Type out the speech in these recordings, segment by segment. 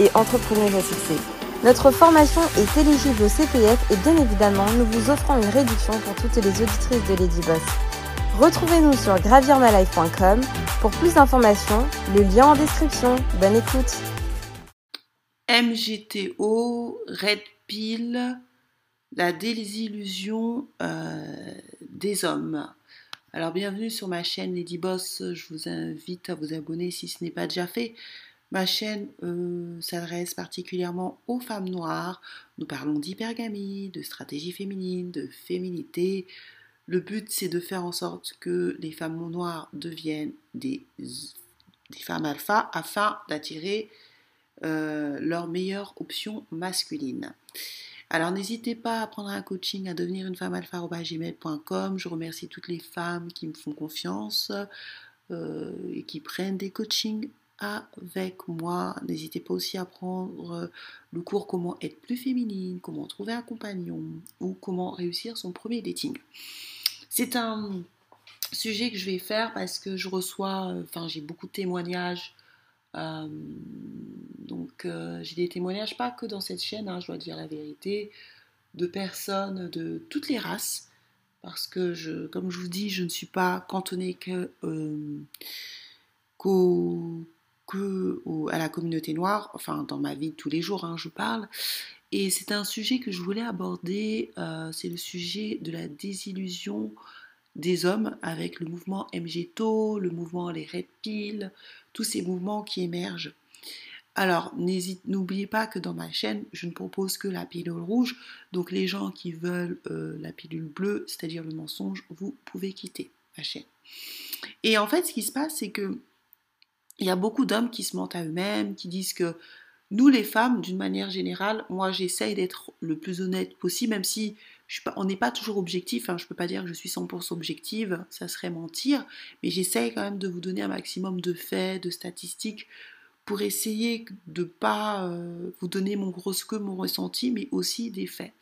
et entrepreneuse à. Notre formation est éligible au CPF et bien évidemment, nous vous offrons une réduction pour toutes les auditrices de Lady Boss. Retrouvez-nous sur gravirmalife.com pour plus d'informations, le lien en description. Bonne écoute. MGTO, Red Pill, la désillusion euh, des hommes. Alors bienvenue sur ma chaîne Lady Boss, je vous invite à vous abonner si ce n'est pas déjà fait. Ma chaîne euh, s'adresse particulièrement aux femmes noires. Nous parlons d'hypergamie, de stratégie féminine, de féminité. Le but, c'est de faire en sorte que les femmes noires deviennent des, femmes alpha afin d'attirer euh, leur meilleure option masculine. Alors n'hésitez pas à prendre un coaching à devenir une femme alpha.gmail.com. Je remercie toutes les femmes qui me font confiance euh, et qui prennent des coachings avec moi. N'hésitez pas aussi à prendre le cours comment être plus féminine, comment trouver un compagnon ou comment réussir son premier dating. C'est un sujet que je vais faire parce que je reçois, enfin j'ai beaucoup de témoignages. Euh, donc euh, j'ai des témoignages pas que dans cette chaîne, hein, je dois dire la vérité, de personnes de toutes les races. Parce que, je, comme je vous dis, je ne suis pas cantonnée que, euh, qu'au que à la communauté noire, enfin dans ma vie de tous les jours, hein, je parle. Et c'est un sujet que je voulais aborder, euh, c'est le sujet de la désillusion des hommes avec le mouvement MGTO, le mouvement Les Red tous ces mouvements qui émergent. Alors, n'oubliez pas que dans ma chaîne, je ne propose que la pilule rouge. Donc, les gens qui veulent euh, la pilule bleue, c'est-à-dire le mensonge, vous pouvez quitter ma chaîne. Et en fait, ce qui se passe, c'est que il y a beaucoup d'hommes qui se mentent à eux-mêmes, qui disent que nous, les femmes, d'une manière générale, moi, j'essaye d'être le plus honnête possible, même si on n'est pas toujours objectif. Hein, je ne peux pas dire que je suis 100% objective, ça serait mentir, mais j'essaye quand même de vous donner un maximum de faits, de statistiques, pour essayer de ne pas euh, vous donner mon gros que mon ressenti, mais aussi des faits.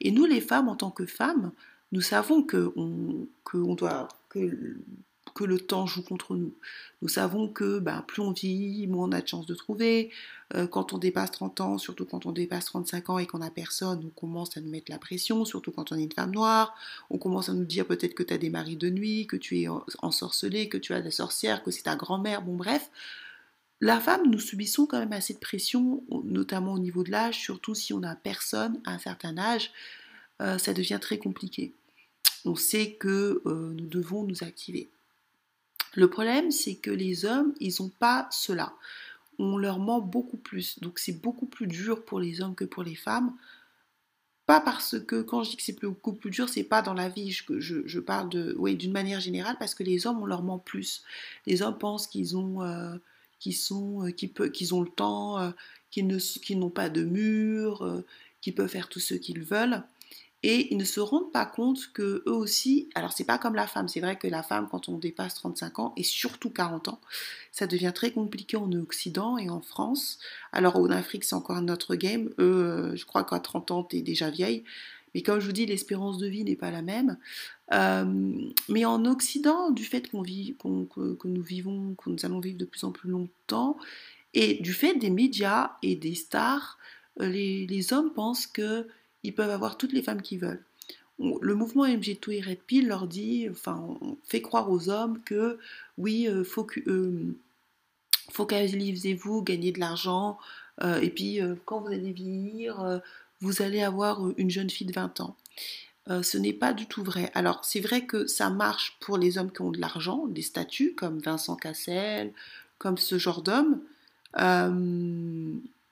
Et nous, les femmes, en tant que femmes, nous savons que on, que on doit que que le temps joue contre nous. Nous savons que ben, plus on vit, moins on a de chances de trouver. Euh, quand on dépasse 30 ans, surtout quand on dépasse 35 ans et qu'on n'a personne, on commence à nous mettre la pression, surtout quand on est une femme noire. On commence à nous dire peut-être que tu as des maris de nuit, que tu es ensorcelée, que tu as des sorcières, que c'est ta grand-mère, bon bref. La femme, nous subissons quand même assez de pression, notamment au niveau de l'âge, surtout si on n'a personne à un certain âge, euh, ça devient très compliqué. On sait que euh, nous devons nous activer. Le problème, c'est que les hommes, ils n'ont pas cela. On leur ment beaucoup plus. Donc c'est beaucoup plus dur pour les hommes que pour les femmes. Pas parce que, quand je dis que c'est beaucoup plus dur, c'est pas dans la vie, je, parle d'une manière générale, parce que les hommes, on leur ment plus. Les hommes pensent qu'ils ont, euh, qu'ils sont, euh, ont le temps, euh, qu'ils n'ont pas de mur, qu'ils peuvent faire tout ce qu'ils veulent et ils ne se rendent pas compte que eux aussi, alors c'est pas comme la femme, c'est vrai que la femme quand on dépasse 35 ans et surtout 40 ans, ça devient très compliqué en Occident et en France. Alors en Afrique c'est encore un autre game, eux euh, je crois qu'à 30 ans tu es déjà vieille, mais comme je vous dis l'espérance de vie n'est pas la même. Euh, mais en Occident, du fait qu'on vit, que, nous vivons, que nous allons vivre de plus en plus longtemps, et du fait des médias et des stars, euh, les hommes pensent que ils peuvent avoir toutes les femmes qu'ils veulent. Le mouvement MG2 et Red Pill leur dit, enfin, on fait croire aux hommes que oui, euh, faut que, euh, focalisez-vous, gagnez de l'argent, euh, et puis quand vous allez vieillir, vous allez avoir une jeune fille de 20 ans. ce n'est pas du tout vrai. Alors, c'est vrai que ça marche pour les hommes qui ont de l'argent, des statuts comme Vincent Cassel, comme ce genre d'hommes.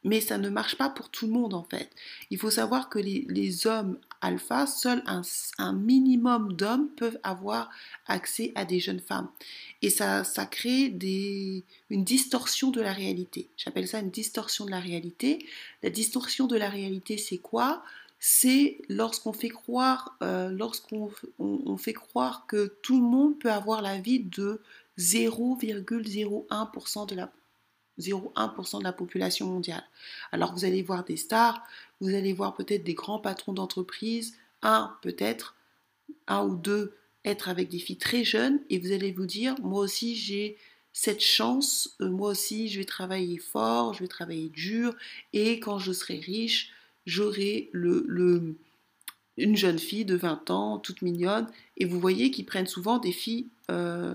Mais ça ne marche pas pour tout le monde en fait. Il faut savoir que les, hommes alpha, seuls un, minimum d'hommes peuvent avoir accès à des jeunes femmes. Et ça, ça crée des, une distorsion de la réalité. J'appelle ça une distorsion de la réalité. La distorsion de la réalité, c'est quoi? C'est lorsqu'on fait croire, euh, lorsqu'on on, fait croire que tout le monde peut avoir la vie de 0,01% de la 0,1% de la population mondiale. Alors vous allez voir des stars, vous allez voir peut-être des grands patrons d'entreprise, un peut-être, un ou deux être avec des filles très jeunes et vous allez vous dire moi aussi j'ai cette chance, euh, moi aussi je vais travailler fort, je vais travailler dur et quand je serai riche, j'aurai le, une jeune fille de 20 ans, toute mignonne, et vous voyez qu'ils prennent souvent des filles euh,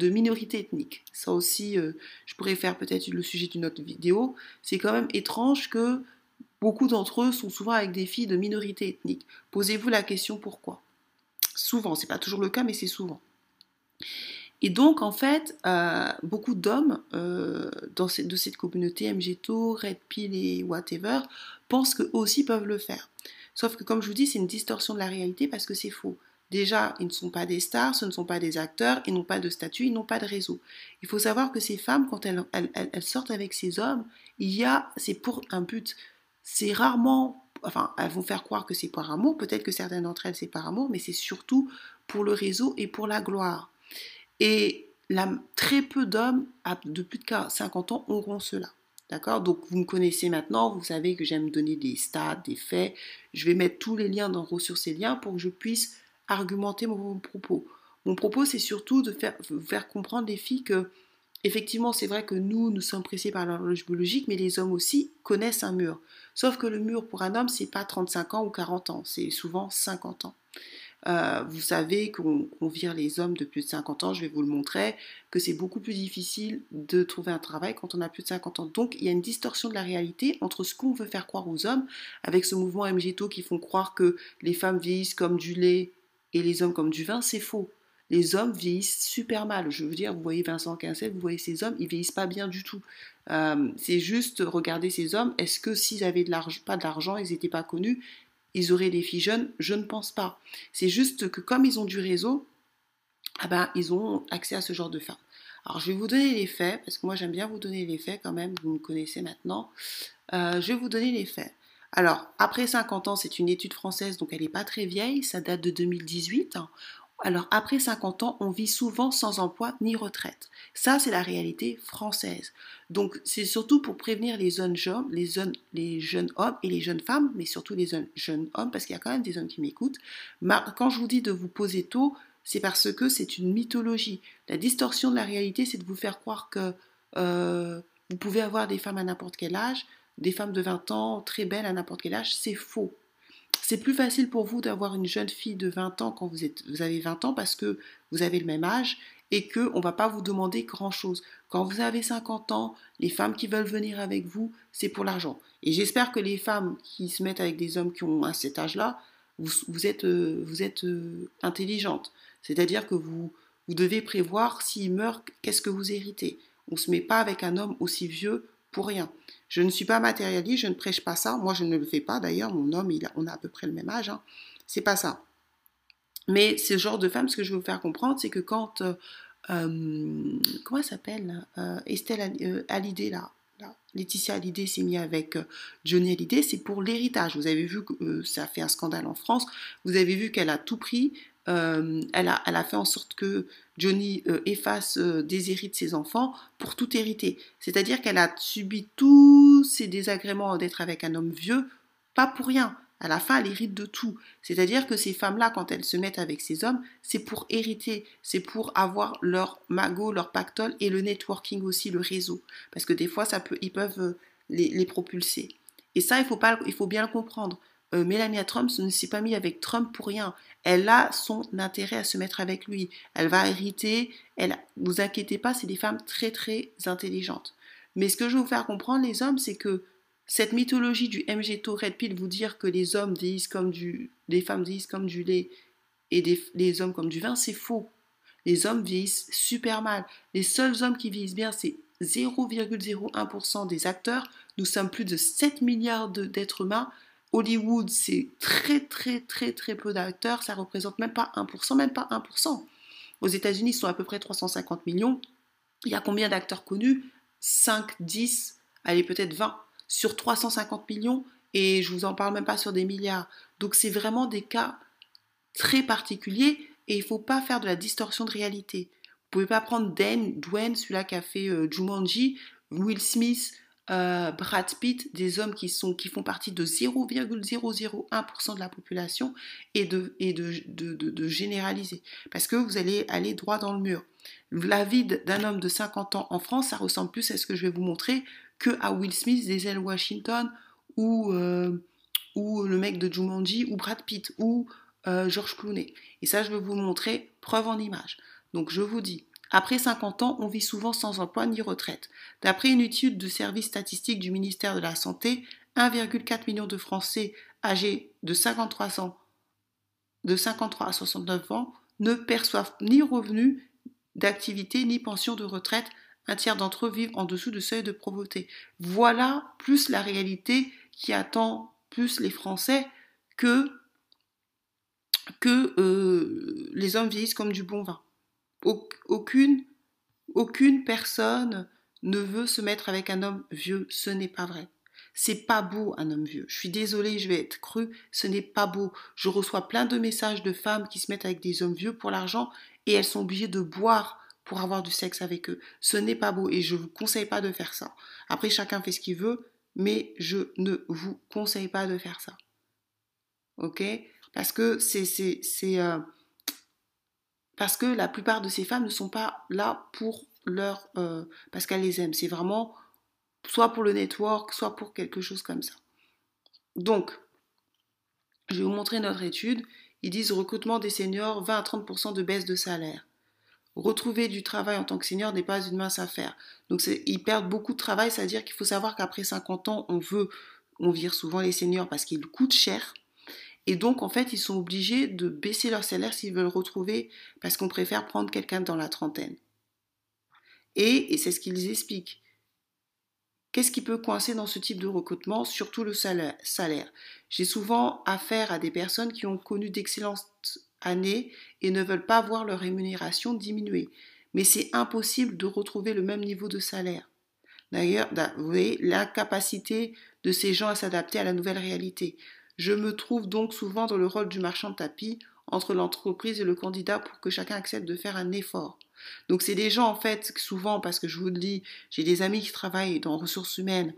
de minorité ethnique. Ça aussi, euh, je pourrais faire peut-être le sujet d'une autre vidéo. C'est quand même étrange que beaucoup d'entre eux sont souvent avec des filles de minorité ethnique. Posez-vous la question pourquoi? Souvent, c'est pas toujours le cas, mais c'est souvent. Et donc, en fait, euh, beaucoup d'hommes euh, de cette communauté, MGTO, Red Pill et whatever, pensent qu'eux aussi peuvent le faire. Sauf que, comme je vous dis, c'est une distorsion de la réalité parce que c'est faux. Déjà, ils ne sont pas des stars, ce ne sont pas des acteurs, ils n'ont pas de statut, ils n'ont pas de réseau. Il faut savoir que ces femmes, quand elles, sortent avec ces hommes, il y a, c'est pour un but. C'est rarement, enfin, elles vont faire croire que c'est par amour, peut-être que certaines d'entre elles c'est par amour, mais c'est surtout pour le réseau et pour la gloire. Et très peu d'hommes de plus de 50 ans auront cela. D'accord? Donc vous me connaissez maintenant, vous savez que j'aime donner des stats, des faits. Je vais mettre tous les liens dans sur ces liens pour que je puisse argumenter mon propos. Mon propos, c'est surtout de faire, comprendre les filles que, effectivement, c'est vrai que nous, nous sommes pressés par l'horloge biologique, mais les hommes aussi connaissent un mur. Sauf que le mur pour un homme, c'est pas 35 ans ou 40 ans, c'est souvent 50 ans. Euh, vous savez qu'on vire les hommes de plus de 50 ans, je vais vous le montrer, que c'est beaucoup plus difficile de trouver un travail quand on a plus de 50 ans. Donc il y a une distorsion de la réalité entre ce qu'on veut faire croire aux hommes, avec ce mouvement MGTO qui font croire que les femmes vieillissent comme du lait et les hommes comme du vin, c'est faux. Les hommes vieillissent super mal. Je veux dire, vous voyez Vincent Quincel, vous voyez ces hommes, ils vieillissent pas bien du tout. Euh, c'est juste regarder ces hommes. Est-ce que s'ils avaient de pas d'argent, ils n'étaient pas connus, ils auraient des filles jeunes? Je ne pense pas. C'est juste que comme ils ont du réseau, ah ben, ils ont accès à ce genre de femmes. Alors je vais vous donner les faits, parce que moi j'aime bien vous donner les faits quand même, vous me connaissez maintenant. Euh, je vais vous donner les faits. Alors, après 50 ans, c'est une étude française, donc elle n'est pas très vieille, ça date de 2018. Alors, après 50 ans, on vit souvent sans emploi ni retraite. Ça, c'est la réalité française. Donc, c'est surtout pour prévenir les jeunes hommes, les jeunes, les jeunes hommes et les jeunes femmes, mais surtout les jeunes hommes, parce qu'il y a quand même des hommes qui m'écoutent. Quand je vous dis de vous poser tôt, c'est parce que c'est une mythologie. La distorsion de la réalité, c'est de vous faire croire que euh, vous pouvez avoir des femmes à n'importe quel âge, des femmes de 20 ans très belles à n'importe quel âge, c'est faux. C'est plus facile pour vous d'avoir une jeune fille de 20 ans quand vous, êtes, vous avez 20 ans parce que vous avez le même âge et qu'on ne va pas vous demander grand-chose. Quand vous avez 50 ans, les femmes qui veulent venir avec vous, c'est pour l'argent. Et j'espère que les femmes qui se mettent avec des hommes qui ont à cet âge-là, vous, êtes, euh, vous êtes euh, intelligente. C'est-à-dire que vous, vous devez prévoir s'il meurt, qu'est-ce que vous héritez. On ne se met pas avec un homme aussi vieux pour rien. Je ne suis pas matérialiste, je ne prêche pas ça. Moi, je ne le fais pas. D'ailleurs, mon homme, on a à peu près le même âge. Hein. C'est pas ça. Mais ce genre de femme, ce que je veux vous faire comprendre, c'est que quand euh, euh comment elle s'appelle euh, Estelle euh, Hallyday là, Laetitia Hallyday s'est mise avec Johnny Hallyday, c'est pour l'héritage. Vous avez vu que ça a fait un scandale en France. Vous avez vu qu'elle a tout pris euh, elle, a, elle, a, fait en sorte que Johnny euh, efface euh, hérits de ses enfants pour tout hériter. C'est-à-dire qu'elle a subi tous ces désagréments d'être avec un homme vieux, pas pour rien. À la fin, elle hérite de tout. C'est-à-dire que ces femmes-là, quand elles se mettent avec ces hommes, c'est pour hériter, c'est pour avoir leur magot, leur pactole et le networking aussi, le réseau. Parce que des fois, ça peut, ils peuvent les, les propulser. Et ça, il faut, pas, il faut bien le comprendre. Euh, Melania Trump ne s'est pas mise avec Trump pour rien. Elle a son intérêt à se mettre avec lui. Elle va hériter. Elle, vous inquiétez pas, c'est des femmes très très intelligentes. Mais ce que je veux vous faire comprendre, les hommes, c'est que cette mythologie du MGTO Red Pill, vous dire que les hommes disent comme du, les femmes disent comme du lait et des, les hommes comme du vin, c'est faux. Les hommes vieillissent super mal. Les seuls hommes qui vieillissent bien, c'est 0,01% des acteurs Nous sommes plus de 7 milliards d'êtres humains. Hollywood, c'est très très très très peu d'acteurs, ça représente même pas 1%, même pas 1%. Aux États-Unis, ils sont à peu près 350 millions. Il y a combien d'acteurs connus? 5, 10, allez peut-être 20 sur 350 millions et je vous en parle même pas sur des milliards. Donc c'est vraiment des cas très particuliers et il faut pas faire de la distorsion de réalité. Vous pouvez pas prendre Dwayne, celui-là qui a fait euh, Jumanji, Will Smith, euh, Brad Pitt, des hommes qui, sont, qui font partie de 0,001% de la population et, de, et de, de, généraliser. Parce que vous allez aller droit dans le mur. La vie d'un homme de 50 ans en France, ça ressemble plus à ce que je vais vous montrer que à Will Smith, Denzel Washington ou, euh, ou le mec de Jumanji ou Brad Pitt ou euh, George Clooney. Et ça, je vais vous montrer preuve en image. Donc je vous dis, après 50 ans, on vit souvent sans emploi ni retraite. D'après une étude du service statistique du ministère de la Santé, 1,4 million de Français âgés de 53 ans, de 53 à 69 ans, ne perçoivent ni revenus d'activité ni pension de retraite. Un tiers d'entre eux vivent en dessous du seuil de pauvreté. Voilà plus la réalité qui attend plus les Français que, que euh, les hommes vieillissent comme du bon vin. Aucune, aucune personne ne veut se mettre avec un homme vieux. Ce n'est pas vrai. C'est pas beau un homme vieux. Je suis désolée, je vais être crue, ce n'est pas beau. Je reçois plein de messages de femmes qui se mettent avec des hommes vieux pour l'argent et elles sont obligées de boire pour avoir du sexe avec eux. Ce n'est pas beau et je ne vous conseille pas de faire ça. Après, chacun fait ce qu'il veut, mais je ne vous conseille pas de faire ça. Ok? Parce que c'est, c'est, euh, parce que la plupart de ces femmes ne sont pas là pour leur euh, parce qu'elles les aiment. C'est vraiment soit pour le network, soit pour quelque chose comme ça. Donc, je vais vous montrer notre étude. Ils disent recrutement des seniors, 20 à 30% de baisse de salaire. Retrouver du travail en tant que senior n'est pas une mince affaire. Donc ils perdent beaucoup de travail, c'est-à-dire qu'il faut savoir qu'après 50 ans, on veut, on vire souvent les seniors parce qu'ils coûtent cher. Et donc, en fait, ils sont obligés de baisser leur salaire s'ils veulent retrouver, parce qu'on préfère prendre quelqu'un dans la trentaine. Et, c'est ce qu'ils expliquent. Qu'est-ce qui peut coincer dans ce type de recrutement Surtout le salaire? J'ai souvent affaire à des personnes qui ont connu d'excellentes années et ne veulent pas voir leur rémunération diminuer. Mais c'est impossible de retrouver le même niveau de salaire. D'ailleurs, vous voyez, l'incapacité de ces gens à s'adapter à la nouvelle réalité. Je me trouve donc souvent dans le rôle du marchand de tapis entre l'entreprise et le candidat pour que chacun accepte de faire un effort. Donc c'est des gens en fait souvent parce que je vous le dis, j'ai des amis qui travaillent dans ressources humaines,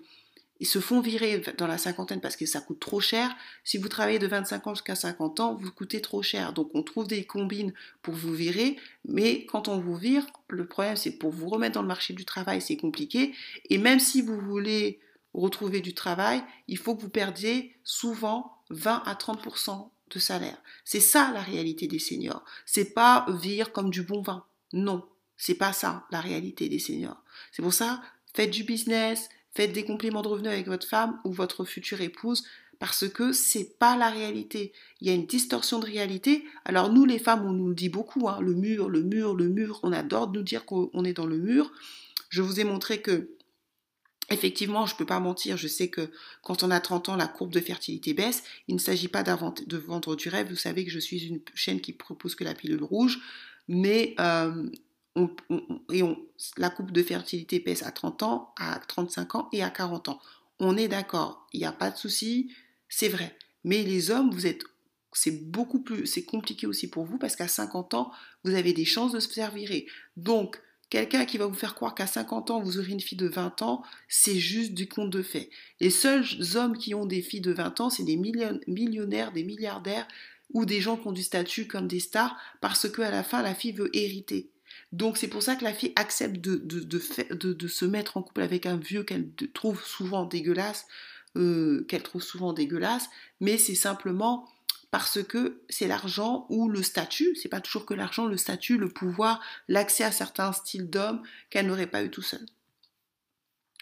ils se font virer dans la cinquantaine parce que ça coûte trop cher. Si vous travaillez de 25 ans jusqu'à 50 ans, vous coûtez trop cher. Donc on trouve des combines pour vous virer, mais quand on vous vire, le problème c'est pour vous remettre dans le marché du travail, c'est compliqué. Et même si vous voulez retrouver du travail, il faut que vous perdiez souvent 20 à 30% de salaire. C'est ça la réalité des seniors. C'est pas vivre comme du bon vin. Non, c'est pas ça la réalité des seniors. C'est pour ça, faites du business, faites des compléments de revenus avec votre femme ou votre future épouse parce que c'est pas la réalité. Il y a une distorsion de réalité. Alors nous les femmes, on nous le dit beaucoup, hein, le mur, le mur, le mur. On adore nous dire qu'on est dans le mur. Je vous ai montré que Effectivement, je ne peux pas mentir, je sais que quand on a 30 ans, la courbe de fertilité baisse. Il ne s'agit pas de vendre du rêve. Vous savez que je suis une chaîne qui propose que la pilule rouge, mais euh, la courbe de fertilité baisse à 30 ans, à 35 ans et à 40 ans. On est d'accord, il n'y a pas de souci, c'est vrai. Mais les hommes, vous êtes, c'est beaucoup plus, c'est compliqué aussi pour vous parce qu'à 50 ans, vous avez des chances de se faire virer. Donc, Quelqu'un qui va vous faire croire qu'à 50 ans, vous aurez une fille de 20 ans, c'est juste du conte de fait. Les seuls hommes qui ont des filles de 20 ans, c'est des millionnaires, des milliardaires ou des gens qui ont du statut comme des stars parce qu'à la fin, la fille veut hériter. Donc c'est pour ça que la fille accepte de, de, se mettre en couple avec un vieux qu'elle trouve souvent dégueulasse, euh, qu'elle trouve souvent dégueulasse, mais c'est simplement parce que c'est l'argent ou le statut, c'est pas toujours que l'argent, le statut, le pouvoir, l'accès à certains styles d'hommes qu'elle n'aurait pas eu tout seul.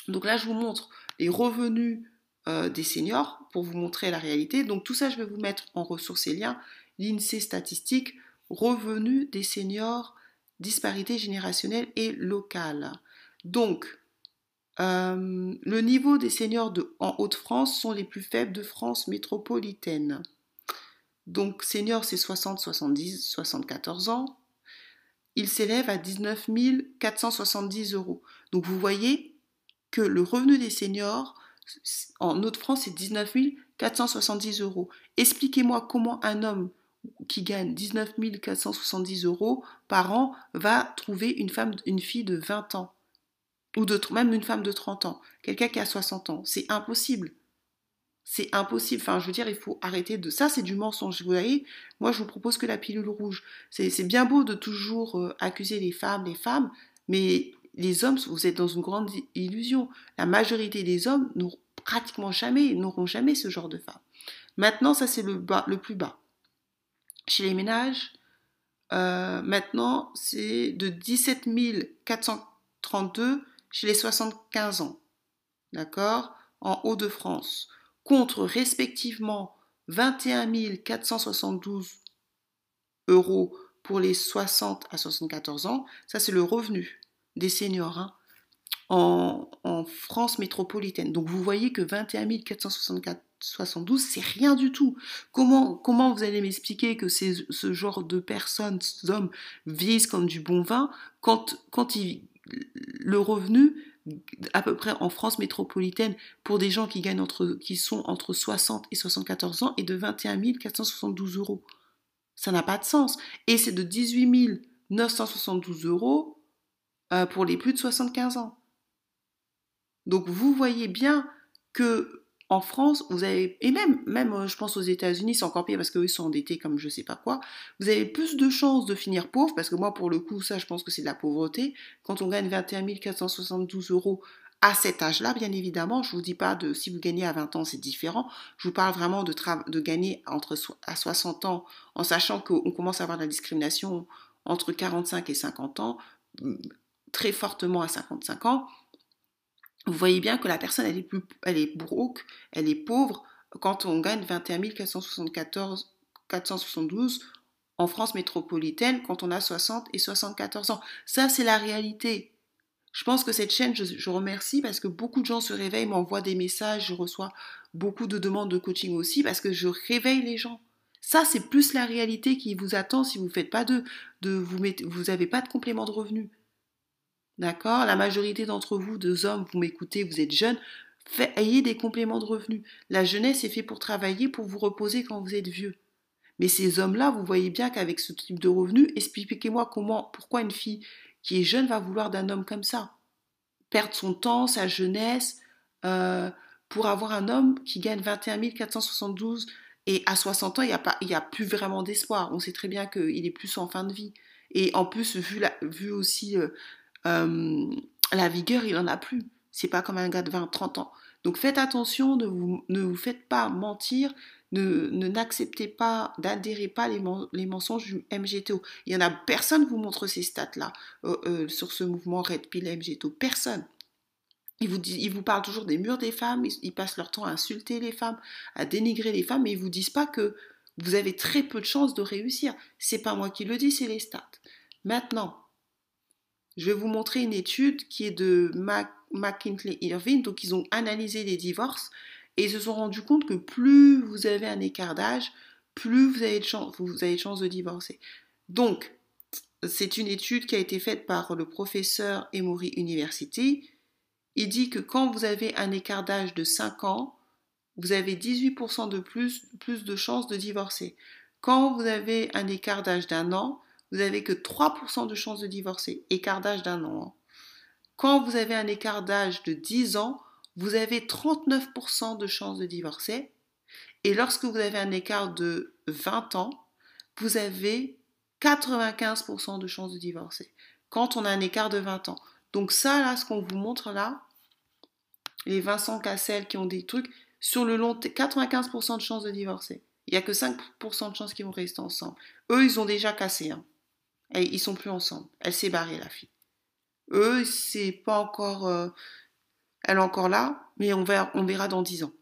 Donc là, je vous montre les revenus euh, des seniors pour vous montrer la réalité. Donc tout ça, je vais vous mettre en ressources et liens. L'INSEE statistique, revenus des seniors, disparité générationnelle et locale. Donc, Euh, le niveau des seniors en Haute-France sont les plus faibles de France métropolitaine. Donc senior c'est 60, 70, 74 ans. Il s'élève à 19 470 euros. Donc vous voyez que le revenu des seniors en Haute-France c'est 19 470 euros. Expliquez-moi comment un homme qui gagne 19 470 euros par an va trouver une femme, une fille de 20 ans ou de, même une femme de 30 ans, quelqu'un qui a 60 ans. C'est impossible. C'est impossible. Enfin, je veux dire, il faut arrêter de ça. C'est du mensonge. Vous voyez, moi, je vous propose que la pilule rouge. C'est bien beau de toujours euh, accuser les femmes, les femmes, mais les hommes, vous êtes dans une grande illusion. La majorité des hommes n'auront pratiquement jamais, n'auront jamais ce genre de femme. Maintenant, ça c'est le, le plus bas. Chez les ménages, euh, maintenant, c'est de 17 432 chez les 75 ans, d'accord, en Hauts-de-France, contre respectivement 21 472 euros pour les 60 à 74 ans. Ça, c'est le revenu des seniors hein, en, France métropolitaine. Donc, vous voyez que 21 472, c'est rien du tout. Comment, comment vous allez m'expliquer que ce genre de personnes, hommes, vieillissent comme du bon vin quand, quand ils le revenu à peu près en France métropolitaine pour des gens qui gagnent entre qui sont entre 60 et 74 ans est de 21 472 euros. Ça n'a pas de sens. Et c'est de 18 972 euros euh, pour les plus de 75 ans. Donc vous voyez bien que en France, vous avez, et même, même euh, je pense aux États-Unis, c'est encore pire parce qu'eux sont endettés comme je sais pas quoi, vous avez plus de chances de finir pauvre, parce que moi, pour le coup, ça, je pense que c'est de la pauvreté. Quand on gagne 21 472 euros à cet âge-là, bien évidemment, je vous dis pas de si vous gagnez à 20 ans, c'est différent. Je vous parle vraiment de, de gagner entre à 60 ans, en sachant qu'on commence à avoir de la discrimination entre 45 et 50 ans, très fortement à 55 ans vous voyez bien que la personne, elle est, plus, elle est broke, elle est pauvre quand on gagne 21 474, 472 en France métropolitaine quand on a 60 et 74 ans. Ça, c'est la réalité. Je pense que cette chaîne, je, remercie parce que beaucoup de gens se réveillent, m'envoient des messages, je reçois beaucoup de demandes de coaching aussi parce que je réveille les gens. Ça, c'est plus la réalité qui vous attend si vous ne faites pas de, vous n'avez pas de complément de revenu. D'accord? La majorité d'entre vous, deux hommes, vous m'écoutez, vous êtes jeunes, ayez des compléments de revenus. La jeunesse est faite pour travailler, pour vous reposer quand vous êtes vieux. Mais ces hommes-là, vous voyez bien qu'avec ce type de revenus, expliquez-moi comment, pourquoi une fille qui est jeune va vouloir d'un homme comme ça? Perdre son temps, sa jeunesse, euh, pour avoir un homme qui gagne 21 472 et à 60 ans, il n'y a, pas, a plus vraiment d'espoir. On sait très bien qu'il est plus en fin de vie. Et en plus, vu, la, vu aussi euh, euh, la vigueur, il n'en a plus. C'est pas comme un gars de 20, 30 ans. Donc faites attention, ne vous, ne vous faites pas mentir, ne n'acceptez pas, n'adhérez pas les, les, mensonges du MGTO. Il y en a personne vous montre ces stats-là euh, euh, sur ce mouvement Red Pill MGTO. Personne. Ils vous, ils vous parlent toujours des murs des femmes, ils, passent leur temps à insulter les femmes, à dénigrer les femmes, mais ils vous disent pas que vous avez très peu de chances de réussir. C'est pas moi qui le dis, c'est les stats. Maintenant, je vais vous montrer une étude qui est de McKinley Irving. Donc, ils ont analysé les divorces et ils se sont rendus compte que plus vous avez un écart d'âge, plus vous avez, de chance, de divorcer. Donc, c'est une étude qui a été faite par le professeur Emory University. Il dit que quand vous avez un écart d'âge de 5 ans, vous avez 18% de plus de chances de divorcer. Quand vous avez un écart d'âge d'un an, vous n'avez que 3% de chances de divorcer, écart d'âge d'un an. Hein. Quand vous avez un écart d'âge de 10 ans, vous avez 39% de chances de divorcer. Et lorsque vous avez un écart de 20 ans, vous avez 95% de chances de divorcer. Quand on a un écart de 20 ans. Donc ça, ce qu'on vous montre là, les Vincent Cassel qui ont des trucs, sur le long, 95% de chances de divorcer. Il n'y a que 5% de chances qu'ils vont rester ensemble. Eux, ils ont déjà cassé. Hein. Et ils sont plus ensemble. Elle s'est barrée, la fille. Eux, c'est pas encore. Euh, elle est encore là, mais on verra, on verra dans 10 ans.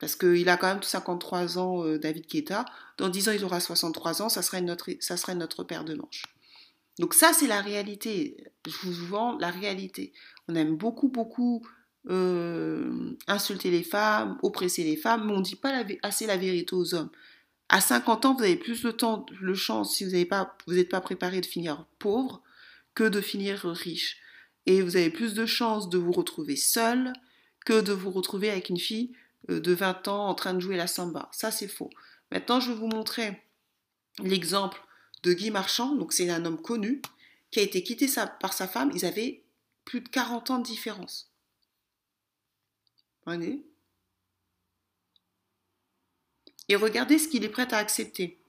Parce qu'il a quand même 53 ans, euh, David Guetta. Dans 10 ans, il aura 63 ans, ça serait notre, ça serait notre paire de manches. Donc ça, c'est la réalité. Je vous vends la réalité. On aime beaucoup, beaucoup euh, insulter les femmes, oppresser les femmes, mais on ne dit pas assez la vérité aux hommes. À 50 ans, vous avez plus de temps, le chance, si vous n'êtes pas, préparé de finir pauvre, que de finir riche. Et vous avez plus de chances de vous retrouver seul que de vous retrouver avec une fille euh, de 20 ans en train de jouer la samba. Ça, c'est faux. Maintenant, je vais vous montrer l'exemple de Guy Marchand. Donc, c'est un homme connu qui a été quitté par sa femme. Ils avaient plus de 40 ans de différence. Voyez? Et regardez ce qu'il est prêt à accepter.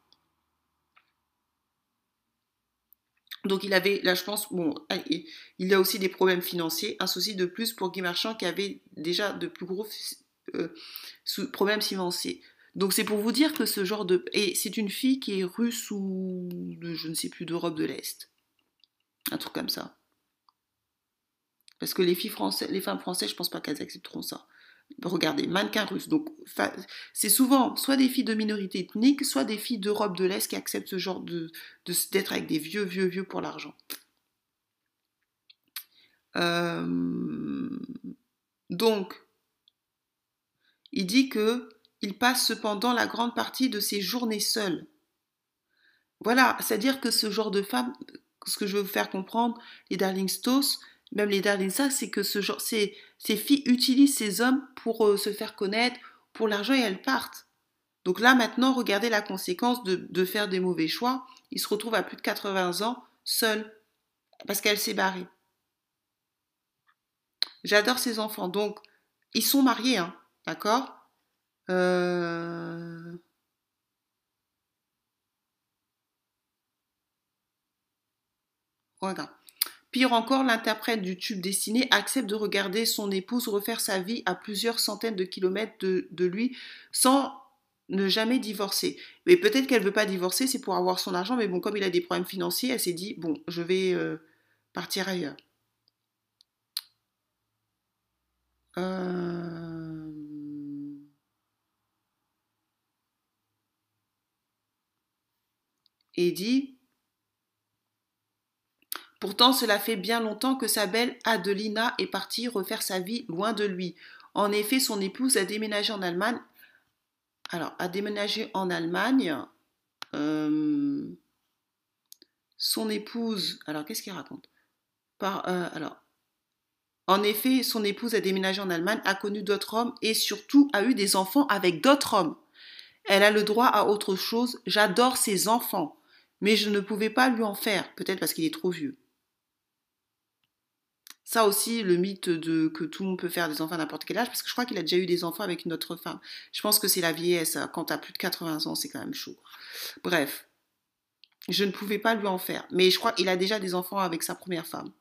Donc il avait, là je pense, bon, il a aussi des problèmes financiers, un souci de plus pour Guy Marchand qui avait déjà de plus gros euh, problèmes financiers. Donc c'est pour vous dire que ce genre de... Et c'est une fille qui est russe ou je ne sais plus, d'Europe de l'Est. Un truc comme ça. Parce que les filles françaises, les femmes françaises, je pense pas qu'elles accepteront ça. Regardez, mannequin russe. Donc, c'est souvent soit des filles de minorité ethnique, soit des filles d'Europe de l'Est qui acceptent ce genre de d'être avec des vieux, vieux, vieux pour l'argent. Euh, donc, il dit que il passe cependant la grande partie de ses journées seul. Voilà, c'est-à-dire que ce genre de femme, ce que je veux faire comprendre, les Darling Stoss, même les Darling ça, c'est que ce genre, ces, ces, filles utilisent ces hommes pour euh, se faire connaître, pour l'argent et elles partent. Donc là maintenant, regardez la conséquence de, de faire des mauvais choix. Il se retrouve à plus de 80 ans, seul, parce qu'elle s'est barrée. J'adore ces enfants, donc ils sont mariés, hein, d'accord? Euh... Voilà. Pire encore, l'interprète du tube dessiné accepte de regarder son épouse refaire sa vie à plusieurs centaines de kilomètres de, lui sans ne jamais divorcer. Mais peut-être qu'elle veut pas divorcer, c'est pour avoir son argent, mais bon, comme il a des problèmes financiers, elle s'est dit, bon, je vais euh, partir ailleurs. Euh... Et dit, Pourtant, cela fait bien longtemps que sa belle Adelina est partie refaire sa vie loin de lui. En effet, son épouse a déménagé en Allemagne. Alors, a déménagé en Allemagne. Euh, son épouse. Alors, qu'est-ce qu'il raconte? Par, euh, Alors, en effet, son épouse a déménagé en Allemagne, a connu d'autres hommes et surtout a eu des enfants avec d'autres hommes. Elle a le droit à autre chose. J'adore ses enfants, mais je ne pouvais pas lui en faire, peut-être parce qu'il est trop vieux. Ça aussi, le mythe de que tout le monde peut faire des enfants à n'importe quel âge, parce que je crois qu'il a déjà eu des enfants avec une autre femme. Je pense que c'est la vieillesse. Quand tu as plus de 80 ans, c'est quand même chaud. Bref, je ne pouvais pas lui en faire. Mais je crois qu'il a déjà des enfants avec sa première femme.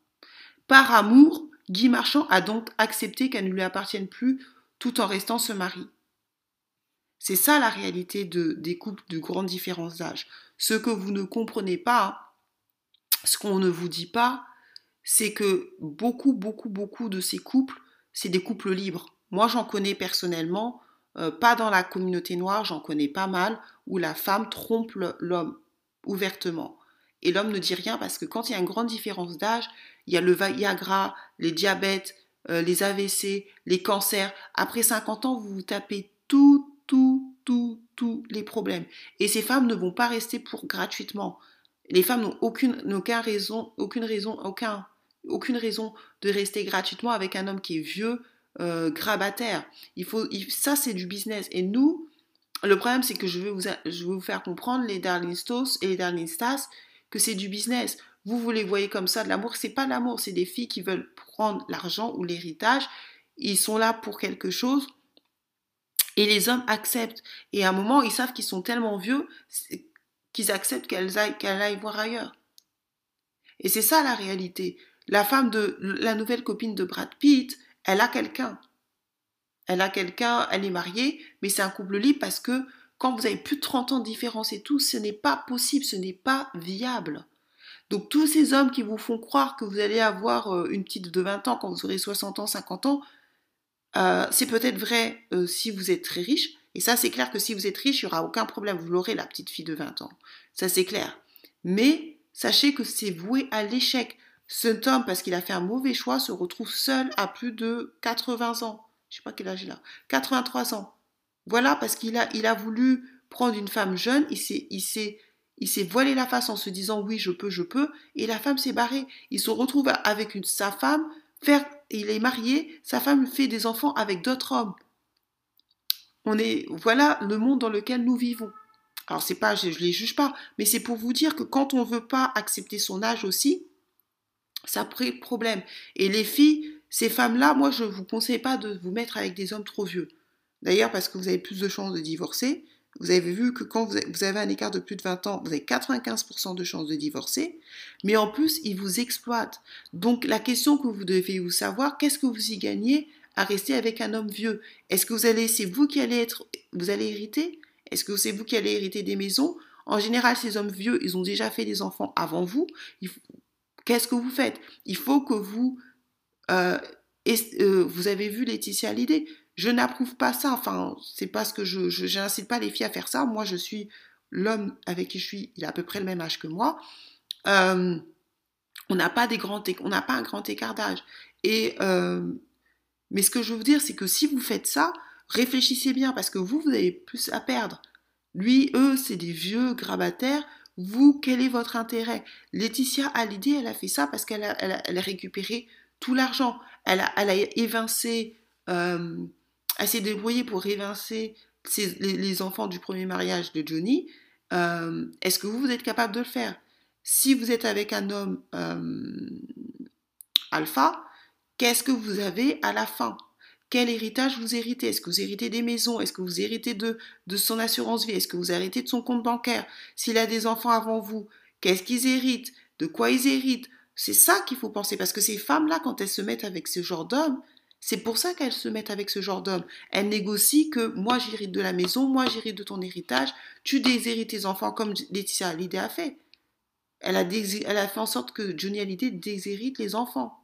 Par amour, Guy Marchand a donc accepté qu'elle ne lui appartienne plus tout en restant ce mari. C'est ça la réalité de, des couples de grande différence d'âge. Ce que vous ne comprenez pas, ce qu'on ne vous dit pas, c'est que beaucoup, beaucoup, beaucoup de ces couples, c'est des couples libres. Moi, j'en connais personnellement, euh, pas dans la communauté noire, j'en connais pas mal, où la femme trompe l'homme ouvertement. Et l'homme ne dit rien parce que quand il y a une grande différence d'âge, il y a le Viagra, les diabètes, euh, les AVC, les cancers. Après 50 ans, vous vous tapez tout, tout, tout, tous les problèmes. Et ces femmes ne vont pas rester pour gratuitement. Les femmes n'ont aucune, aucune raison, aucune raison, aucun aucune raison de rester gratuitement avec un homme qui est vieux, euh, grabataire. Il faut, ça, c'est du business. Et nous, le problème, c'est que je veux, vous, je veux vous faire comprendre, les Darling Stos et les que c'est du business. Vous, vous les voyez comme ça, de l'amour. C'est pas l'amour, c'est des filles qui veulent prendre l'argent ou l'héritage. Ils sont là pour quelque chose. Et les hommes acceptent. Et à un moment, ils savent qu'ils sont tellement vieux qu'ils acceptent qu'elles aillent voir ailleurs. Et c'est ça la réalité. La femme de la nouvelle copine de Brad Pitt, elle a quelqu'un. Elle a quelqu'un, elle est mariée, mais c'est un couple libre parce que quand vous avez plus de 30 ans de différence et tout, ce n'est pas possible, ce n'est pas viable. Donc tous ces hommes qui vous font croire que vous allez avoir euh, une petite de 20 ans quand vous aurez 60 ans, 50 ans, euh, c'est peut-être vrai euh, si vous êtes très riche. Et ça, c'est clair que si vous êtes riche, il n'y aura aucun problème. Vous l'aurez, la petite fille de 20 ans. Ça, c'est clair. Mais sachez que c'est voué à l'échec. Cet homme, parce qu'il a fait un mauvais choix, se retrouve seul à plus de 80 ans. Je sais pas quel âge il a. 83 ans. Voilà, parce qu'il a, il a voulu prendre une femme jeune, il s'est, il s'est, il s'est voilé la face en se disant oui, je peux, je peux, et la femme s'est barrée. Il se retrouve avec une, sa femme, faire, il est marié, sa femme fait des enfants avec d'autres hommes. On est, voilà le monde dans lequel nous vivons. Alors c'est pas, je, ne les juge pas, mais c'est pour vous dire que quand on veut pas accepter son âge aussi, ça crée problème. Et les filles, ces femmes-là, moi je vous conseille pas de vous mettre avec des hommes trop vieux. D'ailleurs parce que vous avez plus de chances de divorcer. Vous avez vu que quand vous avez un écart de plus de 20 ans, vous avez 95% de chances de divorcer, mais en plus, ils vous exploitent. Donc la question que vous devez vous savoir, qu'est-ce que vous y gagnez à rester avec un homme vieux? Est-ce que vous allez, c'est vous qui allez être, vous allez hériter? Est-ce que c'est vous qui allez hériter des maisons? En général, ces hommes vieux, ils ont déjà fait des enfants avant vous. Qu'est-ce que vous faites? Il faut que vous, euh, euh, vous avez vu Laetitia l'idée. Je n'approuve pas ça. Enfin, c'est parce que je, n'incite pas les filles à faire ça. Moi, je suis l'homme avec qui je suis. Il a à peu près le même âge que moi. Euh, on n'a pas des grands, on n'a pas un grand écart d'âge. Et mais ce que je veux vous dire, c'est que si vous faites ça, réfléchissez bien parce que vous, vous avez plus à perdre. Lui, eux, c'est des vieux grabataires. Vous, quel est votre intérêt? Laetitia l'idée, elle a fait ça parce qu'elle a, elle a, récupéré tout l'argent. Elle a, elle a évincé, euh, elle s'est débrouillée pour évincer les, enfants du premier mariage de Johnny. Euh, est-ce que vous, vous êtes capable de le faire? Si vous êtes avec un homme euh, alpha, Qu'est-ce que vous avez à la fin? Quel héritage vous héritez? Est-ce que vous héritez des maisons? Est-ce que vous héritez de, son assurance vie? Est-ce que vous héritez de son compte bancaire? S'il a des enfants avant vous, qu'est-ce qu'ils héritent? De quoi ils héritent? C'est ça qu'il faut penser parce que ces femmes-là, quand elles se mettent avec ce genre d'homme, c'est pour ça qu'elles se mettent avec ce genre d'homme. Elles négocient que moi j'hérite de la maison, moi j'hérite de ton héritage, tu déshérites tes enfants comme Laetitia Hallyday a fait. Elle a, elle a fait en sorte que Johnny Hallyday déshérite les enfants.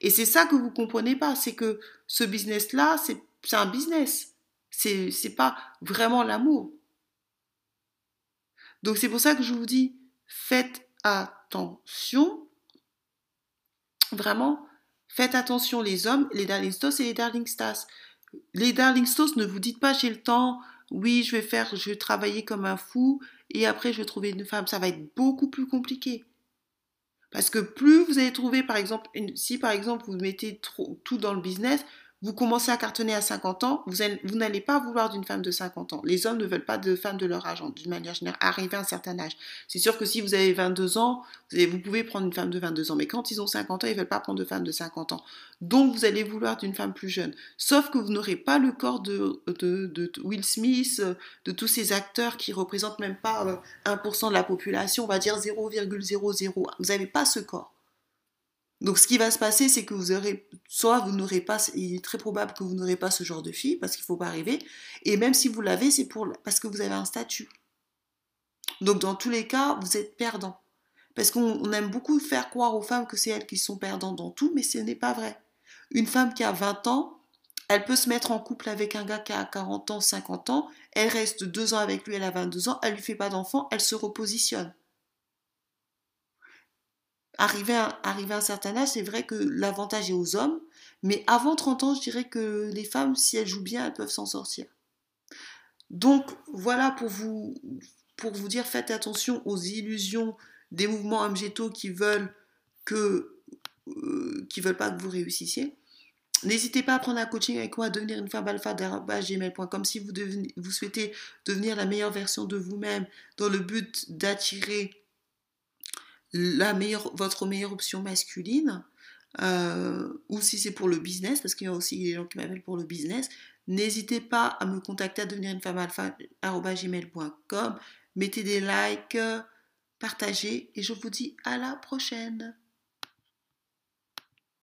Et c'est ça que vous comprenez pas, c'est que ce business-là, c'est un business. C'est n'est pas vraiment l'amour. Donc c'est pour ça que je vous dis, faites attention. Vraiment, faites attention les hommes, les darling et les darling Les darling ne vous dites pas j'ai le temps, oui, je vais faire, je vais travailler comme un fou et après je vais trouver une femme. Ça va être beaucoup plus compliqué. Parce que plus vous allez trouver, par exemple, si par exemple vous mettez tout dans le business, vous commencez à cartonner à 50 ans, vous, n'allez pas vouloir d'une femme de 50 ans. Les hommes ne veulent pas de femmes de leur âge, d'une manière générale, arriver à un certain âge. C'est sûr que si vous avez 22 ans, vous, pouvez prendre une femme de 22 ans, mais quand ils ont 50 ans, ils ne veulent pas prendre de femme de 50 ans. Donc vous allez vouloir d'une femme plus jeune. Sauf que vous n'aurez pas le corps de, de, Will Smith, de tous ces acteurs qui représentent même pas 1% euh, de la population, on va dire 0,00. Vous n'avez pas ce corps. Donc ce qui va se passer, c'est que vous aurez, soit vous n'aurez pas, il est très probable que vous n'aurez pas ce genre de fille, parce qu'il ne faut pas arriver, et même si vous l'avez, c'est pour, parce que vous avez un statut. Donc dans tous les cas, vous êtes perdant. Parce qu'on aime beaucoup faire croire aux femmes que c'est elles qui sont perdantes dans tout, mais ce n'est pas vrai. Une femme qui a 20 ans, elle peut se mettre en couple avec un gars qui a 40 ans, 50 ans, elle reste deux ans avec lui, elle a 22 ans, elle lui fait pas d'enfant, elle se repositionne. Arrivé à, à un certain âge, c'est vrai que l'avantage est aux hommes, mais avant 30 ans, je dirais que les femmes, si elles jouent bien, elles peuvent s'en sortir. Donc voilà pour vous, pour vous dire, faites attention aux illusions des mouvements amgétaux qui veulent que euh, qui veulent pas que vous réussissiez. N'hésitez pas à prendre un coaching avec moi, à devenir une femme alpha gmail.com si vous, vous souhaitez devenir la meilleure version de vous-même dans le but d'attirer votre meilleure option masculine, euh, ou si c'est pour le business, parce qu'il y a aussi des gens qui m'appellent pour le business, n'hésitez pas à me contacter à devenir une femme alpha gmail.com, mettez des likes, partagez, et je vous dis à la prochaine.